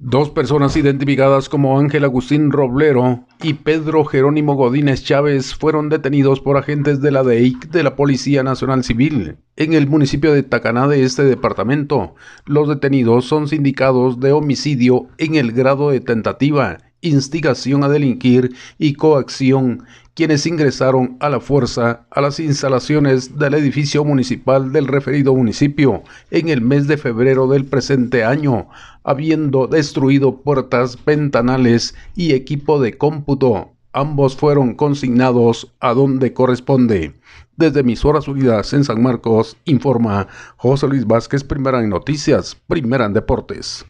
Dos personas identificadas como Ángel Agustín Roblero y Pedro Jerónimo Godínez Chávez fueron detenidos por agentes de la DEIC de la Policía Nacional Civil en el municipio de Tacaná de este departamento. Los detenidos son sindicados de homicidio en el grado de tentativa, instigación a delinquir y coacción, quienes ingresaron a la fuerza a las instalaciones del edificio municipal del referido municipio en el mes de febrero del presente año habiendo destruido puertas, ventanales y equipo de cómputo. Ambos fueron consignados a donde corresponde. Desde Emisoras Unidas en San Marcos, informa José Luis Vázquez, primera en noticias, primera en deportes.